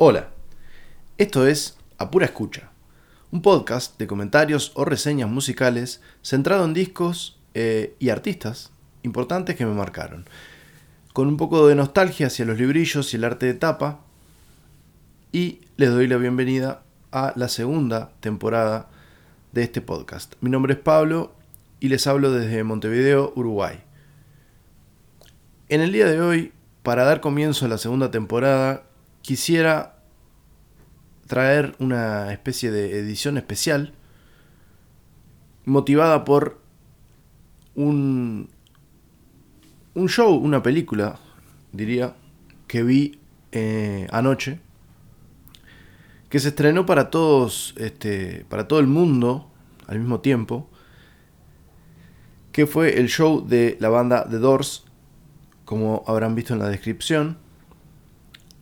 Hola, esto es A Pura Escucha, un podcast de comentarios o reseñas musicales centrado en discos eh, y artistas importantes que me marcaron, con un poco de nostalgia hacia los librillos y el arte de tapa, y les doy la bienvenida a la segunda temporada de este podcast. Mi nombre es Pablo y les hablo desde Montevideo, Uruguay. En el día de hoy, para dar comienzo a la segunda temporada, quisiera traer una especie de edición especial motivada por un, un show, una película, diría, que vi eh, anoche, que se estrenó para todos, este, para todo el mundo al mismo tiempo, que fue el show de la banda The Doors, como habrán visto en la descripción.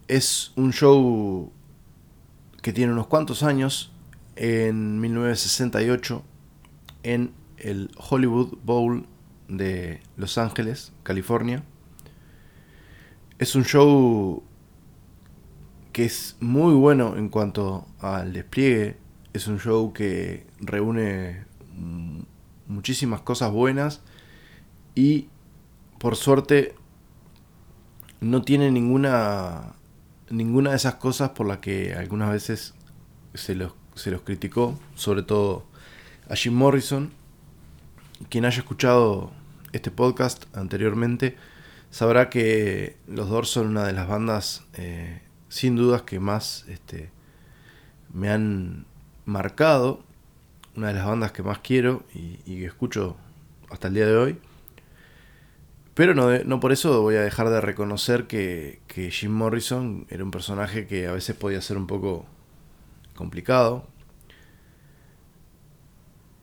Es un show que tiene unos cuantos años, en 1968, en el Hollywood Bowl de Los Ángeles, California. Es un show que es muy bueno en cuanto al despliegue. Es un show que reúne muchísimas cosas buenas y por suerte no tiene ninguna ninguna de esas cosas por las que algunas veces se los, se los criticó, sobre todo a Jim Morrison. Quien haya escuchado este podcast anteriormente sabrá que los Doors son una de las bandas eh, sin dudas que más este, me han marcado, una de las bandas que más quiero y, y que escucho hasta el día de hoy. Pero no, no por eso voy a dejar de reconocer que, Jim Morrison era un personaje que a veces podía ser un poco complicado.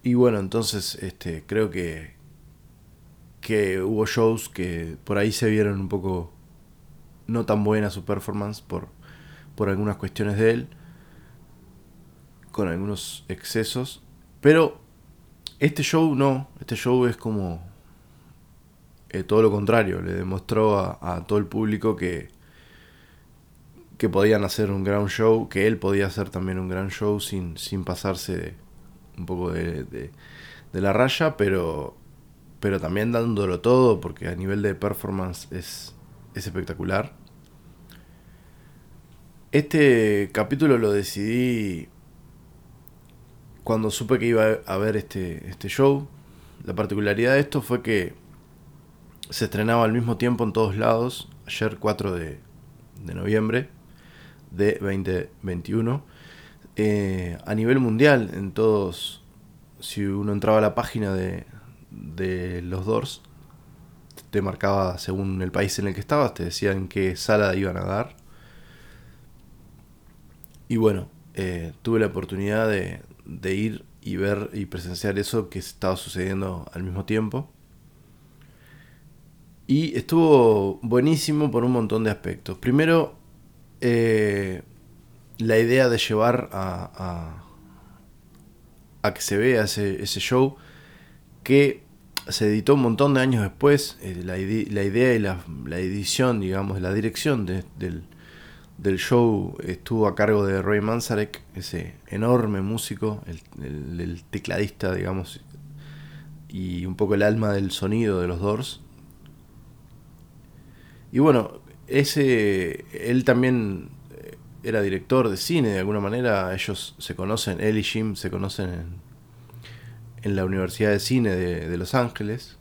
Y bueno, entonces este, creo que, que hubo shows que por ahí se vieron un poco no tan buena su performance por, por algunas cuestiones de él, con algunos excesos. Pero este show no, este show es como eh, todo lo contrario, le demostró a, todo el público que, que podían hacer un gran show, que él podía hacer también un gran show sin, sin pasarse un poco de, de, la raya, pero, pero también dándolo todo, porque a nivel de performance es, es espectacular. Este capítulo lo decidí cuando supe que iba a haber este, este show. La particularidad de esto fue que se estrenaba al mismo tiempo en todos lados, ayer 4 de, noviembre de 2021. Eh, a nivel mundial, en todos, si uno entraba a la página de, de los Doors, te marcaba según el país en el que estabas, te decía en qué sala iban a dar. Y bueno, eh, tuve la oportunidad de, de ir y ver y presenciar eso que estaba sucediendo al mismo tiempo. Y estuvo buenísimo por un montón de aspectos. Primero, eh, la idea de llevar a, a, que se vea ese, show que se editó un montón de años después. Eh, la, idea y la, edición, digamos, la dirección del, show estuvo a cargo de Roy Manzarek, ese enorme músico, el, el tecladista, digamos, y un poco el alma del sonido de los Doors. Y bueno, ese él también eh, era director de cine de alguna manera. Ellos se conocen, él y Jim se conocen en, la Universidad de Cine de, Los Ángeles.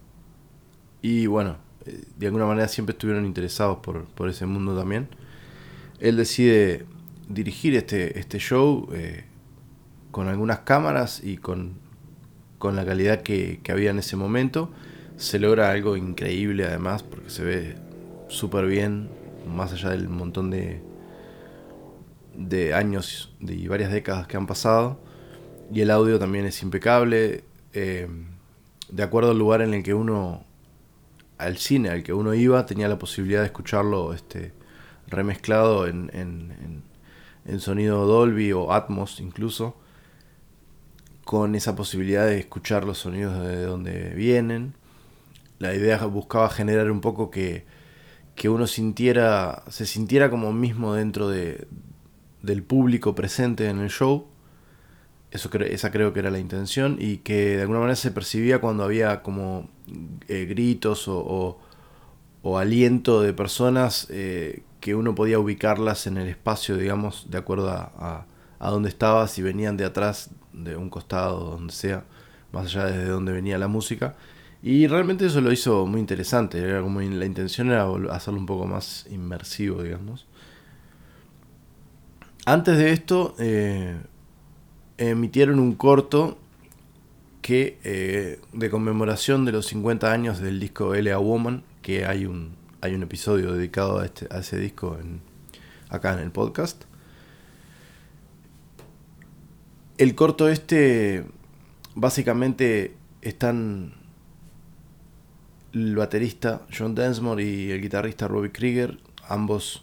Y bueno, eh, de alguna manera siempre estuvieron interesados por, ese mundo también. Él decide dirigir este, este show eh, con algunas cámaras y con, con la calidad que, que había en ese momento. Se logra algo increíble además porque se ve súper bien, más allá del montón de, de años y varias décadas que han pasado. Y el audio también es impecable. Eh, de acuerdo al lugar en el que uno, al cine al que uno iba, tenía la posibilidad de escucharlo este, remezclado en, en, en sonido Dolby o Atmos incluso, con esa posibilidad de escuchar los sonidos de donde vienen. La idea buscaba generar un poco que que uno sintiera, se sintiera como mismo dentro de, del público presente en el show. Eso esa creo que era la intención y que de alguna manera se percibía cuando había como eh, gritos o, o, aliento de personas eh, que uno podía ubicarlas en el espacio, digamos, de acuerdo a, a, dónde estaba, si venían de atrás, de un costado, donde sea, más allá de donde venía la música. Y realmente eso lo hizo muy interesante. Era como la intención era hacerlo un poco más inmersivo, digamos. Antes de esto, eh, emitieron un corto que eh, de conmemoración de los 50 años del disco L.A. Woman, que hay un, hay un episodio dedicado a, este, a ese disco en, acá en el podcast. El corto este, básicamente están el baterista John Densmore y el guitarrista Robbie Krieger, ambos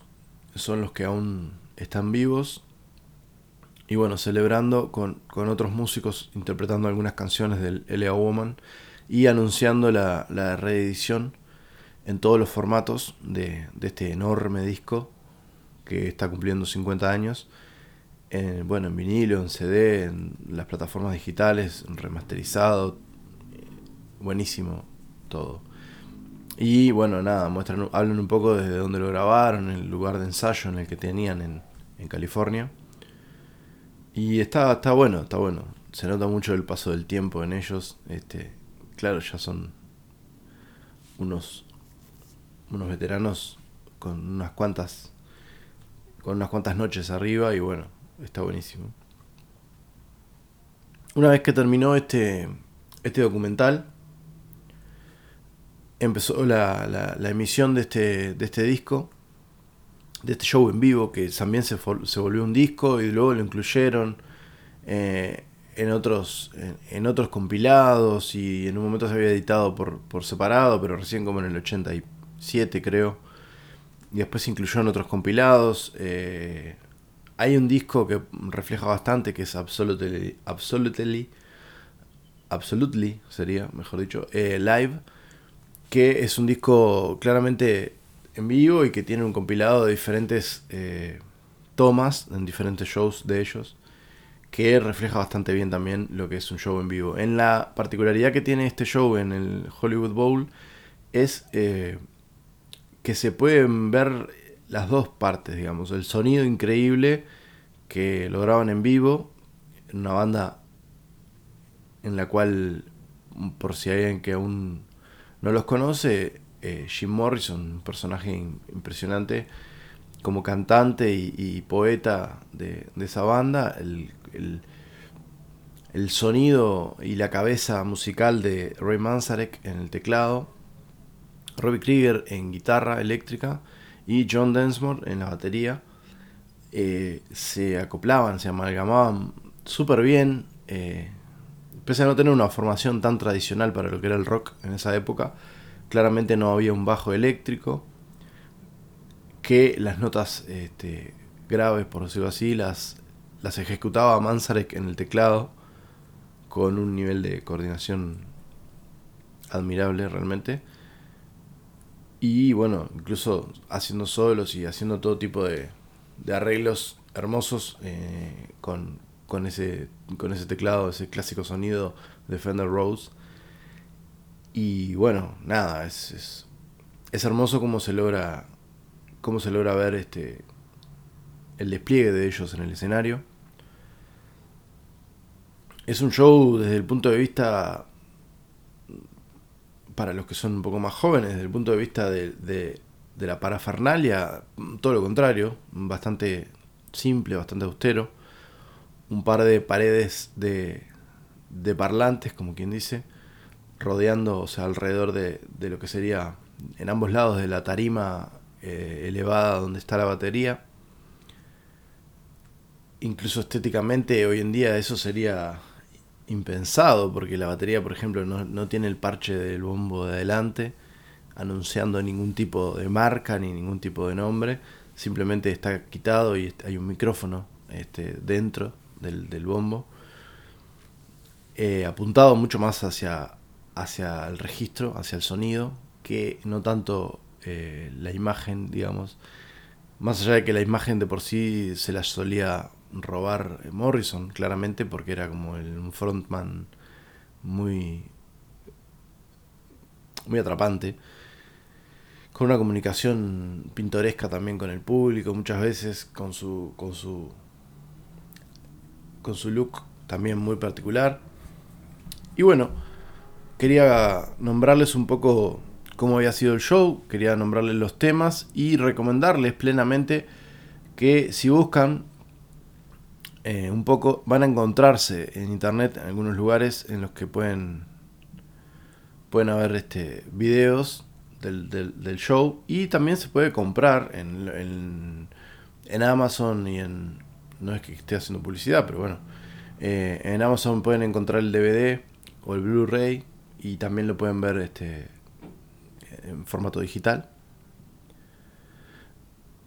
son los que aún están vivos. Y bueno, celebrando con, otros músicos, interpretando algunas canciones del L.A. Woman y anunciando la, reedición en todos los formatos de, este enorme disco que está cumpliendo 50 años. En, bueno, en vinilo, en CD, en las plataformas digitales, remasterizado. Buenísimo todo. Y bueno, nada, muestran, hablan un poco desde dónde lo grabaron, el lugar de ensayo en el que tenían en, en California. Y está, está bueno, está bueno. Se nota mucho el paso del tiempo en ellos. Este, claro, ya son unos, unos veteranos con unas cuantas con unas cuantas noches arriba y bueno, está buenísimo. Una vez que terminó este, este documental, empezó la, la, emisión de este, de este disco, de este show en vivo, que también se, se volvió un disco y luego lo incluyeron eh, en, otros, en, otros compilados y en un momento se había editado por, por separado, pero recién como en el 87 creo. Y después se incluyó en otros compilados. Eh, hay un disco que refleja bastante, que es Absolutely, Absolutely, Absolutely sería, mejor dicho, eh, Live que es un disco claramente en vivo y que tiene un compilado de diferentes eh, tomas en diferentes shows de ellos, que refleja bastante bien también lo que es un show en vivo. En la particularidad que tiene este show en el Hollywood Bowl es eh, que se pueden ver las dos partes, digamos, el sonido increíble que lograban en vivo, en una banda en la cual, por si hay alguien que aún no los conoce, eh, Jim Morrison, un personaje impresionante como cantante y, poeta de, esa banda, el, sonido y la cabeza musical de Ray Manzarek en el teclado, Robbie Krieger en guitarra eléctrica y John Densmore en la batería, eh, se acoplaban, se amalgamaban súper bien. Eh, Pese a no tener una formación tan tradicional para lo que era el rock en esa época, claramente no había un bajo eléctrico, que las notas este, graves, por decirlo así, las, las ejecutaba Manzarek en el teclado con un nivel de coordinación admirable realmente. Y bueno, incluso haciendo solos y haciendo todo tipo de, arreglos hermosos eh, con, con ese, con ese teclado, ese clásico sonido de Fender Rose. Y bueno, nada, es, es, hermoso cómo se logra cómo se logra ver este el despliegue de ellos en el escenario. Es un show desde el punto de vista para los que son un poco más jóvenes, desde el punto de vista de, de la parafernalia, todo lo contrario, bastante simple, bastante austero un par de paredes de, de parlantes, como quien dice, rodeando, o sea, alrededor de, de lo que sería en ambos lados de la tarima eh, elevada donde está la batería. Incluso estéticamente hoy en día eso sería impensado, porque la batería, por ejemplo, no, no tiene el parche del bombo de adelante, anunciando ningún tipo de marca ni ningún tipo de nombre, simplemente está quitado y hay un micrófono este, dentro del, bombo, eh, apuntado mucho más hacia, hacia el registro, hacia el sonido, que no tanto eh, la imagen, digamos, Más allá de que la imagen de por sí se la solía robar Morrison, claramente, porque era como el, un frontman muy, muy atrapante. Con una comunicación pintoresca también con el público, muchas veces con su, con su, con su look también muy particular. Y bueno, quería nombrarles un poco cómo había sido el show, quería nombrarles los temas y recomendarles plenamente que si buscan eh, un poco, van a encontrarse en internet en algunos lugares en los que pueden, pueden haber este, videos del, del, show y también se puede comprar en, en, Amazon y en... No es que esté haciendo publicidad, pero bueno. Eh, en Amazon pueden encontrar el DVD o el Blu-ray y también lo pueden ver este, en formato digital.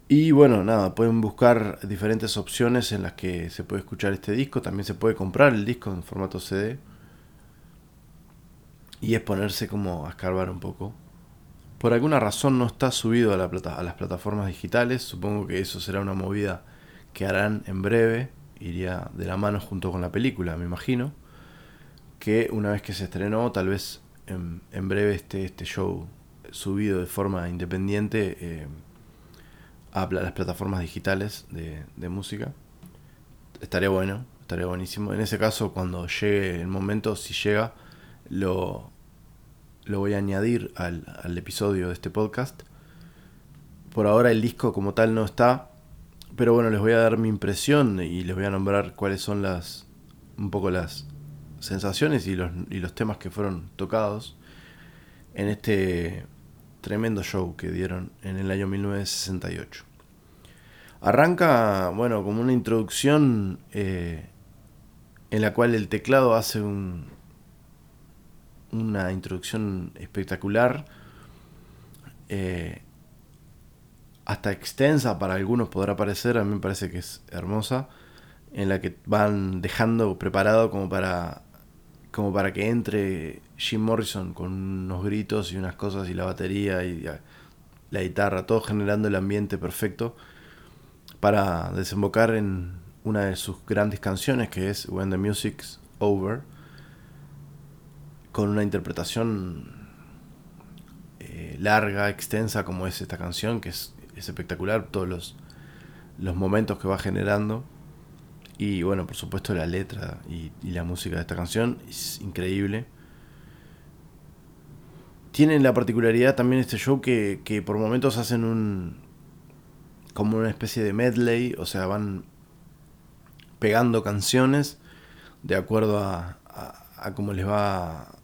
Y bueno, nada, pueden buscar diferentes opciones en las que se puede escuchar este disco. También se puede comprar el disco en formato CD. Y es ponerse como a escarbar un poco. Por alguna razón no está subido a, las plataformas digitales. Supongo que eso será una movida que harán en breve. Iría de la mano junto con la película, me imagino. Que una vez que se estrenó, tal vez en, en breve esté este show subido de forma independiente eh, a las plataformas digitales de, música. Estaría bueno, estaría buenísimo. En ese caso, cuando llegue el momento, si llega, lo, lo voy a añadir al, al episodio de este podcast. Por ahora el disco como tal no está, pero bueno, les voy a dar mi impresión y les voy a nombrar cuáles son las un poco las sensaciones y los, y los temas que fueron tocados en este tremendo show que dieron en el año 1968. Arranca, bueno, como una introducción eh, en la cual el teclado hace un, una introducción espectacular, eh, hasta extensa para algunos podrá parecer, a mí me parece que es hermosa, en la que van dejando preparado como para como para que entre Jim Morrison con unos gritos y unas cosas y la batería y la guitarra, todo generando el ambiente perfecto para desembocar en una de sus grandes canciones que es When the Music's Over, con una interpretación eh, larga, extensa como es esta canción, que es, espectacular, todos los, los momentos que va generando. Y bueno, por supuesto la letra y, la música de esta canción es increíble. Tienen la particularidad también este show que, por momentos hacen un. como una especie de medley, o sea, van pegando canciones de acuerdo a, a, cómo les va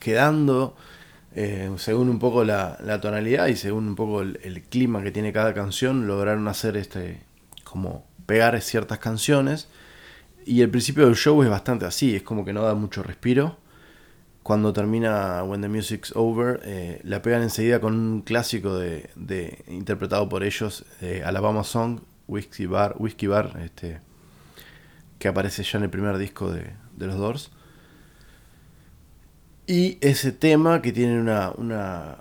quedando, eh, según un poco la, tonalidad y según un poco el, clima que tiene cada canción, lograron hacer este como pegar ciertas canciones. Y el principio del show es bastante así, es como que no da mucho respiro. Cuando termina When the Music's Over, eh, la pegan enseguida con un clásico de, de interpretado por ellos, Alabama Song, Whiskey Bar, Whiskey Bar este, que aparece ya en el primer disco de, de los Doors. Y ese tema que tiene una,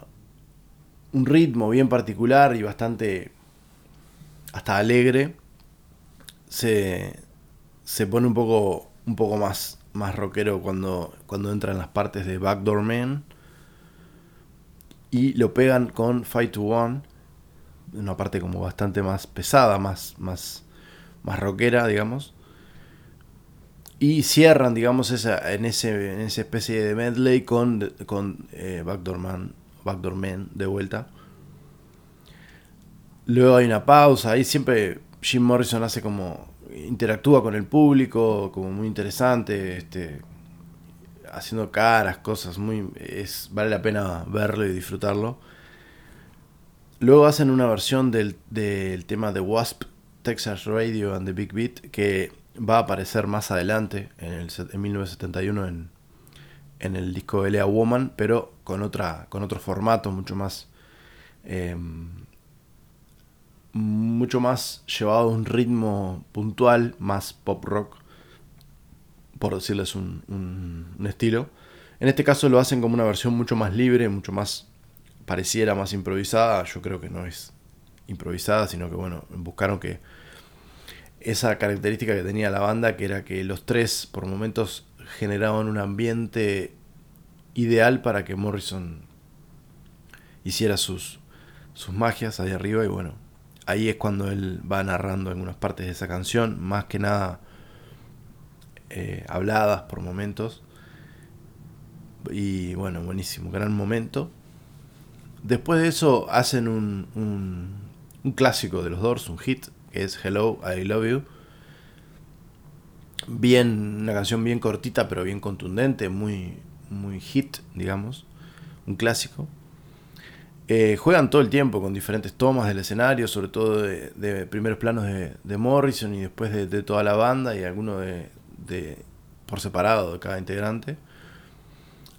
un ritmo bien particular y bastante hasta alegre se, se pone un poco, un poco más, más rockero cuando, cuando entran las partes de Backdoor Man. Y lo pegan con Fight to One. Una parte como bastante más pesada, más, más, más rockera, digamos. Y cierran, digamos, esa, en, ese, en esa especie de medley con, con eh, Backdoor, Man, de vuelta. Luego hay una pausa, ahí siempre Jim Morrison hace como interactúa con el público, como muy interesante, este, haciendo caras, cosas muy es vale la pena verlo y disfrutarlo. Luego hacen una versión del, del tema de Wasp, Texas Radio and the Big Beat, que va a aparecer más adelante, en, el, en 1971, en, en el disco Lea Woman, pero con, otra, con otro formato mucho más em, mucho más llevado a un ritmo puntual, más pop rock, por decirles un, un, estilo. En este caso lo hacen como una versión mucho más libre, mucho más pareciera más improvisada. Yo creo que no es improvisada, sino que bueno, buscaron que esa característica que tenía la banda, que era que los tres por momentos generaban un ambiente ideal para que Morrison hiciera sus, sus magias ahí arriba y bueno, ahí es cuando él va narrando algunas partes de esa canción, más que nada eh, habladas por momentos. Y bueno, buenísimo, gran momento. Después de eso hacen un, un, un clásico de los Doors, un hit, es Hello, I Love You. Bien, una canción bien cortita, pero bien contundente, muy, muy hit, digamos. Un clásico. Eh, juegan todo el tiempo con diferentes tomas del escenario, sobre todo de, primeros planos de, Morrison y después de, toda la banda y alguno de, por separado de cada integrante.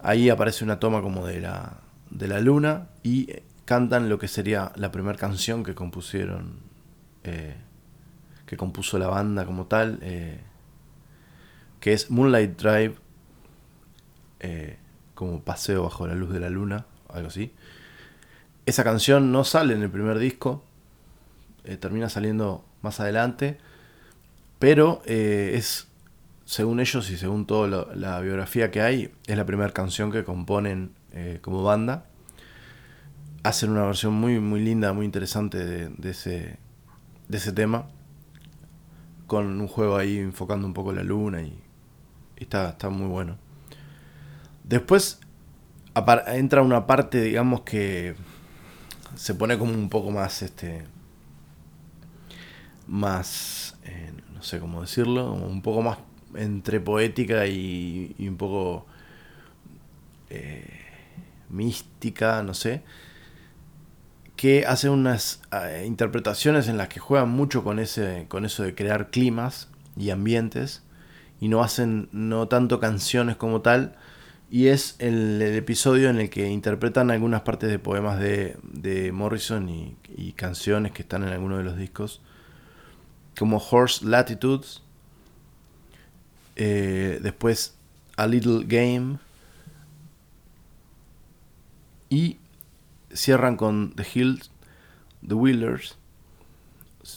Ahí aparece una toma como de la, de la luna y cantan lo que sería la primera canción que compusieron, eh, que compuso la banda como tal, eh, que es Moonlight Drive, como paseo bajo la luz de la luna, algo así. Esa canción no sale en el primer disco, eh, termina saliendo más adelante, pero eh, es, según ellos y según toda la biografía que hay, es la primera canción que componen eh, como banda. Hacen una versión muy, muy linda, muy interesante de, ese, de ese tema, con un juego ahí enfocando un poco la luna y, está, está muy bueno. Después entra una parte, digamos que se pone como un poco más, este, más, eh, no sé cómo decirlo, un poco más entre poética y, un poco eh, mística, no sé, que hace unas eh, interpretaciones en las que juegan mucho con, ese, con eso de crear climas y ambientes y no hacen no tanto canciones como tal, y es el, episodio en el que interpretan algunas partes de poemas de, Morrison y, canciones que están en alguno de los discos, como Horse Latitudes, eh, después A Little Game, y cierran con The Hills, The Wheelers,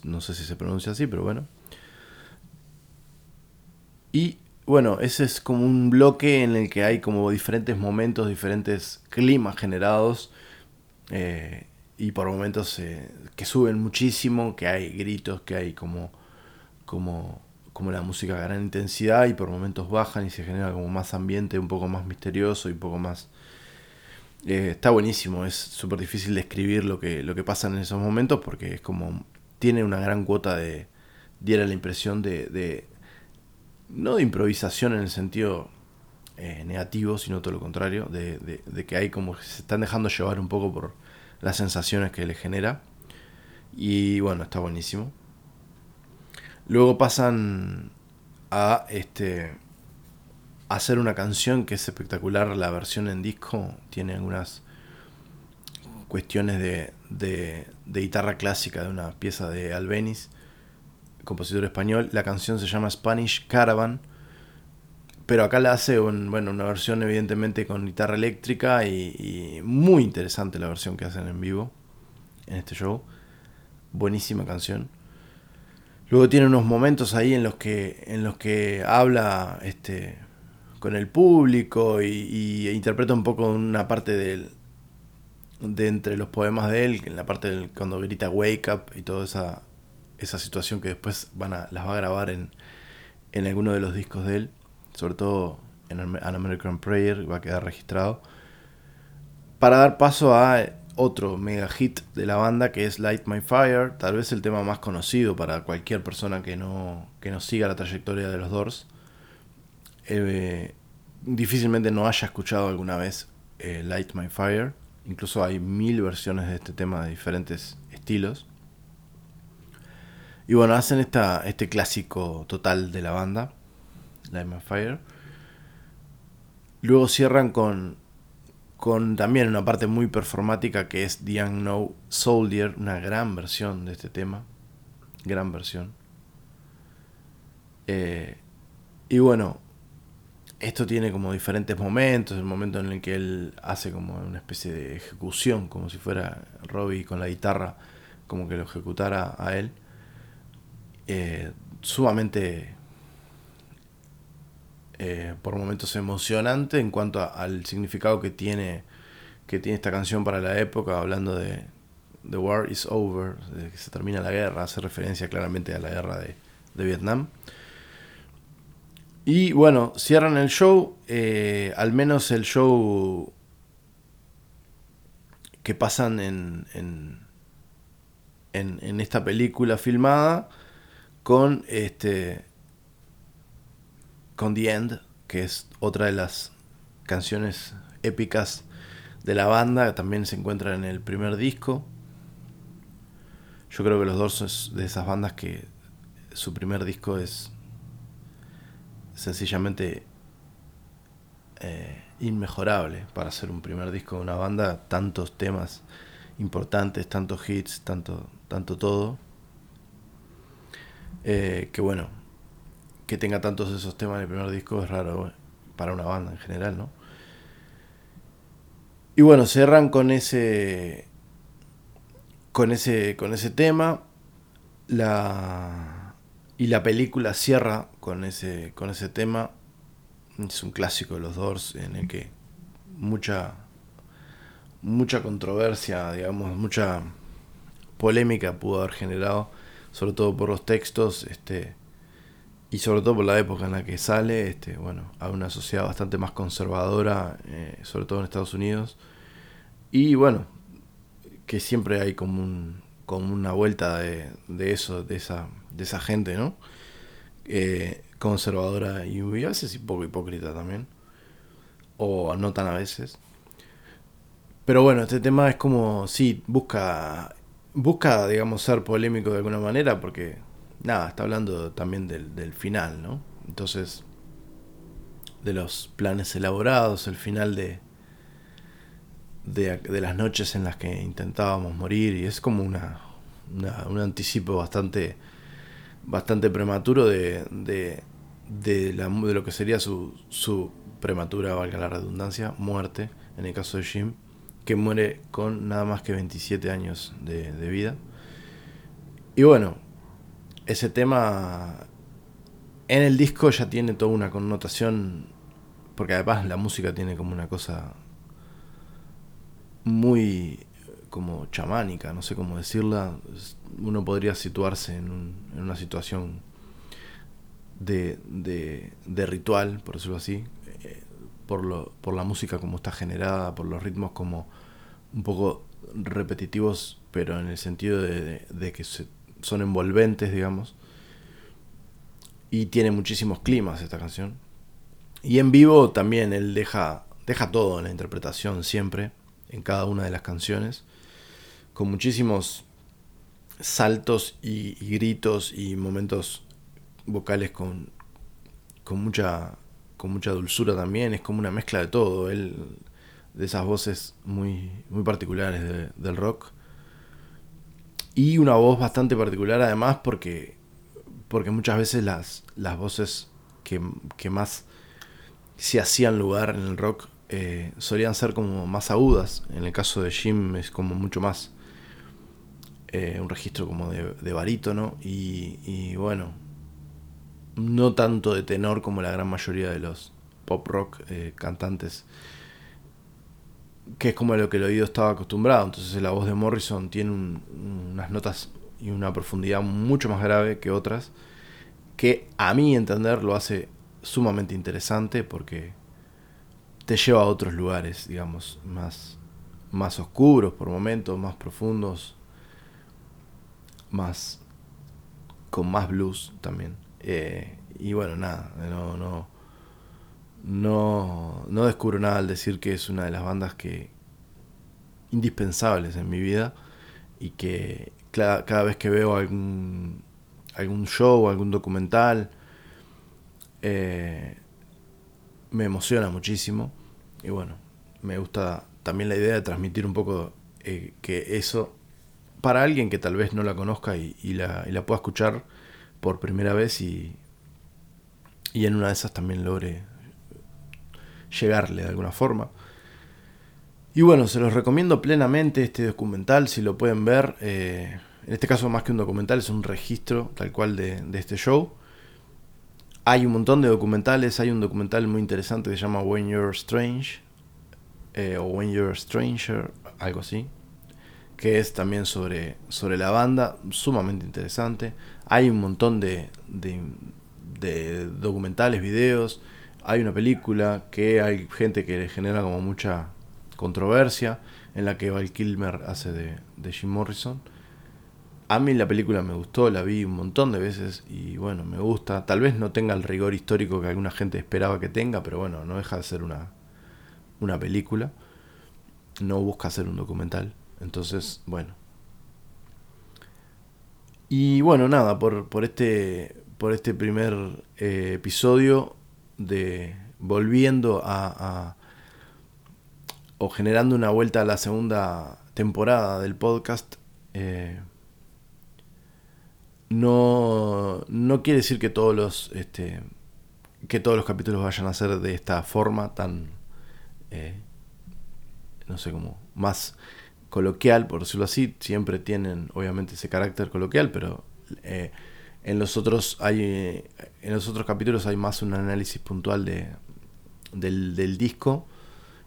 no sé si se pronuncia así, pero bueno. Y bueno, ese es como un bloque en el que hay como diferentes momentos, diferentes climas generados eh, y por momentos eh, que suben muchísimo, que hay gritos, que hay como, como, como la música a gran intensidad y por momentos bajan y se genera como más ambiente, un poco más misterioso y un poco más... Eh, está buenísimo, es súper difícil describir lo que, lo que pasa en esos momentos porque es como... tiene una gran cuota de... diera la impresión de no de improvisación en el sentido eh, negativo, sino todo lo contrario, de, que hay como se están dejando llevar un poco por las sensaciones que le genera. Y bueno, está buenísimo. Luego pasan a este hacer una canción que es espectacular, la versión en disco tiene algunas cuestiones de, de, guitarra clásica de una pieza de Albeniz compositor español. La canción se llama Spanish Caravan. Pero acá la hace bueno, una versión evidentemente con guitarra eléctrica y, muy interesante la versión que hacen en vivo en este show. Buenísima canción. Luego tiene unos momentos ahí en los que, en los que habla este, con el público y, interpreta un poco una parte del, de entre los poemas de él, en la parte del, cuando grita Wake Up y toda esa, esa situación que después van a, las va a grabar en, en alguno de los discos de él, sobre todo en An American Prayer, va a quedar registrado, para dar paso a otro mega hit de la banda que es Light My Fire, tal vez el tema más conocido para cualquier persona que no, que no siga la trayectoria de los Doors. Eh, difícilmente no haya escuchado alguna vez eh, Light My Fire, incluso hay mil versiones de este tema de diferentes estilos. Y bueno, hacen esta, este clásico total de la banda, Light My Fire. Luego cierran con, con también una parte muy performática que es The Unknown Soldier, una gran versión de este tema. Gran versión. Eh, y bueno, esto tiene como diferentes momentos, el momento en el que él hace como una especie de ejecución, como si fuera Robbie con la guitarra como que lo ejecutara a él. Eh, sumamente eh, por momentos emocionante en cuanto al significado que tiene, que tiene esta canción para la época, hablando de The War is Over, de que se termina la guerra, hace referencia claramente a la guerra de, Vietnam. Y bueno, cierran el show, eh, al menos el show que pasan en, en, en esta película filmada con este con The End, que es otra de las canciones épicas de la banda, también se encuentra en el primer disco. Yo creo que los dos de esas bandas que su primer disco es sencillamente eh, inmejorable para hacer un primer disco de una banda, tantos temas importantes, tantos hits, tanto, tanto todo. Eh, que bueno, que tenga tantos de esos temas en el primer disco es raro para una banda en general, ¿no? Y bueno, cerran con ese con ese con ese tema la y la película cierra con ese con ese tema es un clásico de los Doors en el que mucha mucha controversia, digamos, mucha polémica pudo haber generado, sobre todo por los textos, este y sobre todo por la época en la que sale, este, bueno, a una sociedad bastante más conservadora, eh, sobre todo en Estados Unidos. Y bueno, que siempre hay como, un, como una vuelta de, de eso, de esa, de esa gente, ¿no? Eh, conservadora y, a veces un poco hipócrita también. O no tan a veces. Pero bueno, este tema es como, sí, busca, busca, digamos, ser polémico de alguna manera porque nada, está hablando también del, final, ¿no? Entonces, de los planes elaborados, el final de, de, las noches en las que intentábamos morir, y es como una, un anticipo bastante, bastante prematuro de, de, de, la, de lo que sería su, su prematura, valga la redundancia, muerte, en el caso de Jim, que muere con nada más que 27 años de, de vida. Y bueno, ese tema en el disco ya tiene toda una connotación, porque además la música tiene como una cosa muy como chamánica, no sé cómo decirla, uno podría situarse en, una situación de, de, ritual, por decirlo así, eh, por, lo, por la música como está generada, por los ritmos como un poco repetitivos, pero en el sentido de, de que se son envolventes, digamos. Y tiene muchísimos climas esta canción. Y en vivo también él deja, deja todo en la interpretación siempre, en cada una de las canciones, con muchísimos saltos y, gritos y momentos vocales con, con, mucha, con mucha dulzura también. Es como una mezcla de todo. Él, de esas voces muy, muy particulares del rock y una voz bastante particular además porque, porque muchas veces las, las voces que, más se hacían lugar en el rock eh, solían ser como más agudas. En el caso de Jim es como mucho más eh, un registro como de, de barítono y, y, bueno, no tanto de tenor como la gran mayoría de los pop rock eh, cantantes que es como a lo que el oído estaba acostumbrado. Entonces la voz de Morrison tiene unas notas y una profundidad mucho más grave que otras, que a mi entender lo hace sumamente interesante porque te lleva a otros lugares, digamos, más, más oscuros por momentos, más profundos, más con más blues también. Eh, y bueno, nada, no, no, no, no descubro nada al decir que es una de las bandas que indispensables en mi vida y que cada, vez que veo algún, algún show, algún documental, eh, me emociona muchísimo y bueno, me gusta también la idea de transmitir un poco eh, que eso, para alguien que tal vez no la conozca y, la, pueda escuchar por primera vez y, y en una de esas también logre llegarle de alguna forma. Y bueno, se los recomiendo plenamente este documental, si lo pueden ver, eh, en este caso más que un documental, es un registro tal cual de, este show. Hay un montón de documentales, hay un documental muy interesante que se llama When You're Strange, eh, o When You're Stranger, algo así, que es también sobre, sobre la banda, sumamente interesante. Hay un montón de, de, documentales, videos, hay una película que hay gente que genera como mucha controversia, en la que Val Kilmer hace de, de Jim Morrison. A mí la película me gustó, la vi un montón de veces y bueno, me gusta. Tal vez no tenga el rigor histórico que alguna gente esperaba que tenga, pero bueno, no deja de ser una, una película. No busca ser un documental. Entonces, bueno. Y bueno, nada, por, por, este, por este primer eh, episodio de volviendo a, o generando una vuelta a la segunda temporada del podcast. Eh, no, no quiere decir que todos los este, que todos los capítulos vayan a ser de esta forma tan eh, no sé cómo más coloquial por decirlo así siempre tienen obviamente ese carácter coloquial pero eh, en los otros hay en los otros capítulos hay más un análisis puntual de del, del disco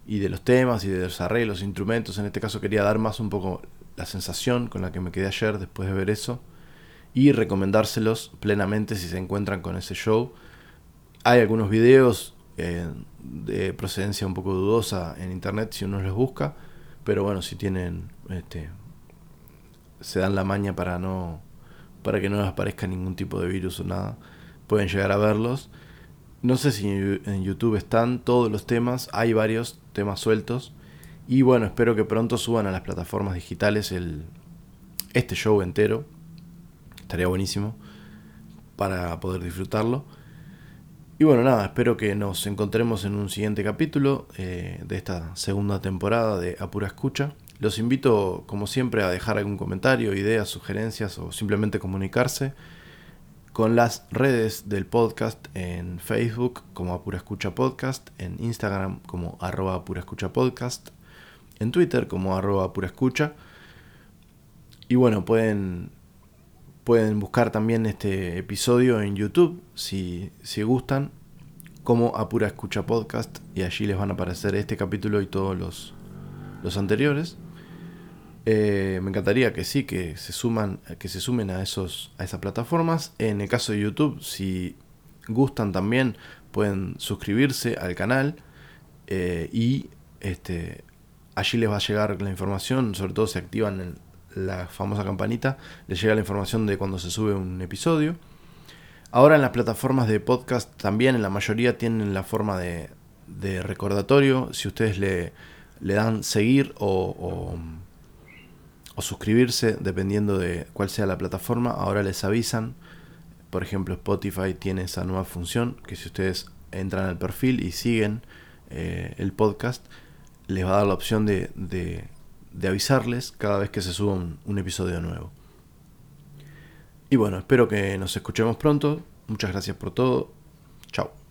y de los temas y de los arreglos instrumentos en este caso quería dar más un poco la sensación con la que me quedé ayer después de ver eso y recomendárselos plenamente si se encuentran con ese show. Hay algunos videos eh, de procedencia un poco dudosa en internet si uno los busca, pero bueno, si tienen, este, se dan la maña para no, para que no les aparezca ningún tipo de virus o nada, pueden llegar a verlos. No sé si en YouTube están todos los temas, hay varios temas sueltos. Y bueno, espero que pronto suban a las plataformas digitales el, este show entero estaría buenísimo para poder disfrutarlo. Y bueno, nada, espero que nos encontremos en un siguiente capítulo eh, de esta segunda temporada de Apura Escucha. Los invito, como siempre, a dejar algún comentario, ideas, sugerencias o simplemente comunicarse con las redes del podcast en Facebook como Apura Escucha Podcast, en Instagram como arroba Apura Escucha Podcast, en Twitter como arroba Apura Escucha. Y bueno, pueden Pueden buscar también este episodio en YouTube si, si gustan, como Apura Escucha Podcast, y allí les van a aparecer este capítulo y todos los, los anteriores. Eh, me encantaría que sí, que se suman, que se sumen a esos, a esas plataformas. En el caso de YouTube, si gustan también, pueden suscribirse al canal eh, y este, allí les va a llegar la información, sobre todo si activan el, la famosa campanita, le llega la información de cuando se sube un episodio. Ahora en las plataformas de podcast también en la mayoría tienen la forma de, recordatorio. Si ustedes le, dan seguir o, o, suscribirse, dependiendo de cuál sea la plataforma, ahora les avisan. Por ejemplo, Spotify tiene esa nueva función que si ustedes entran al perfil y siguen eh, el podcast, les va a dar la opción de avisarles cada vez que se suba un, episodio nuevo. Y bueno, espero que nos escuchemos pronto. Muchas gracias por todo. Chao.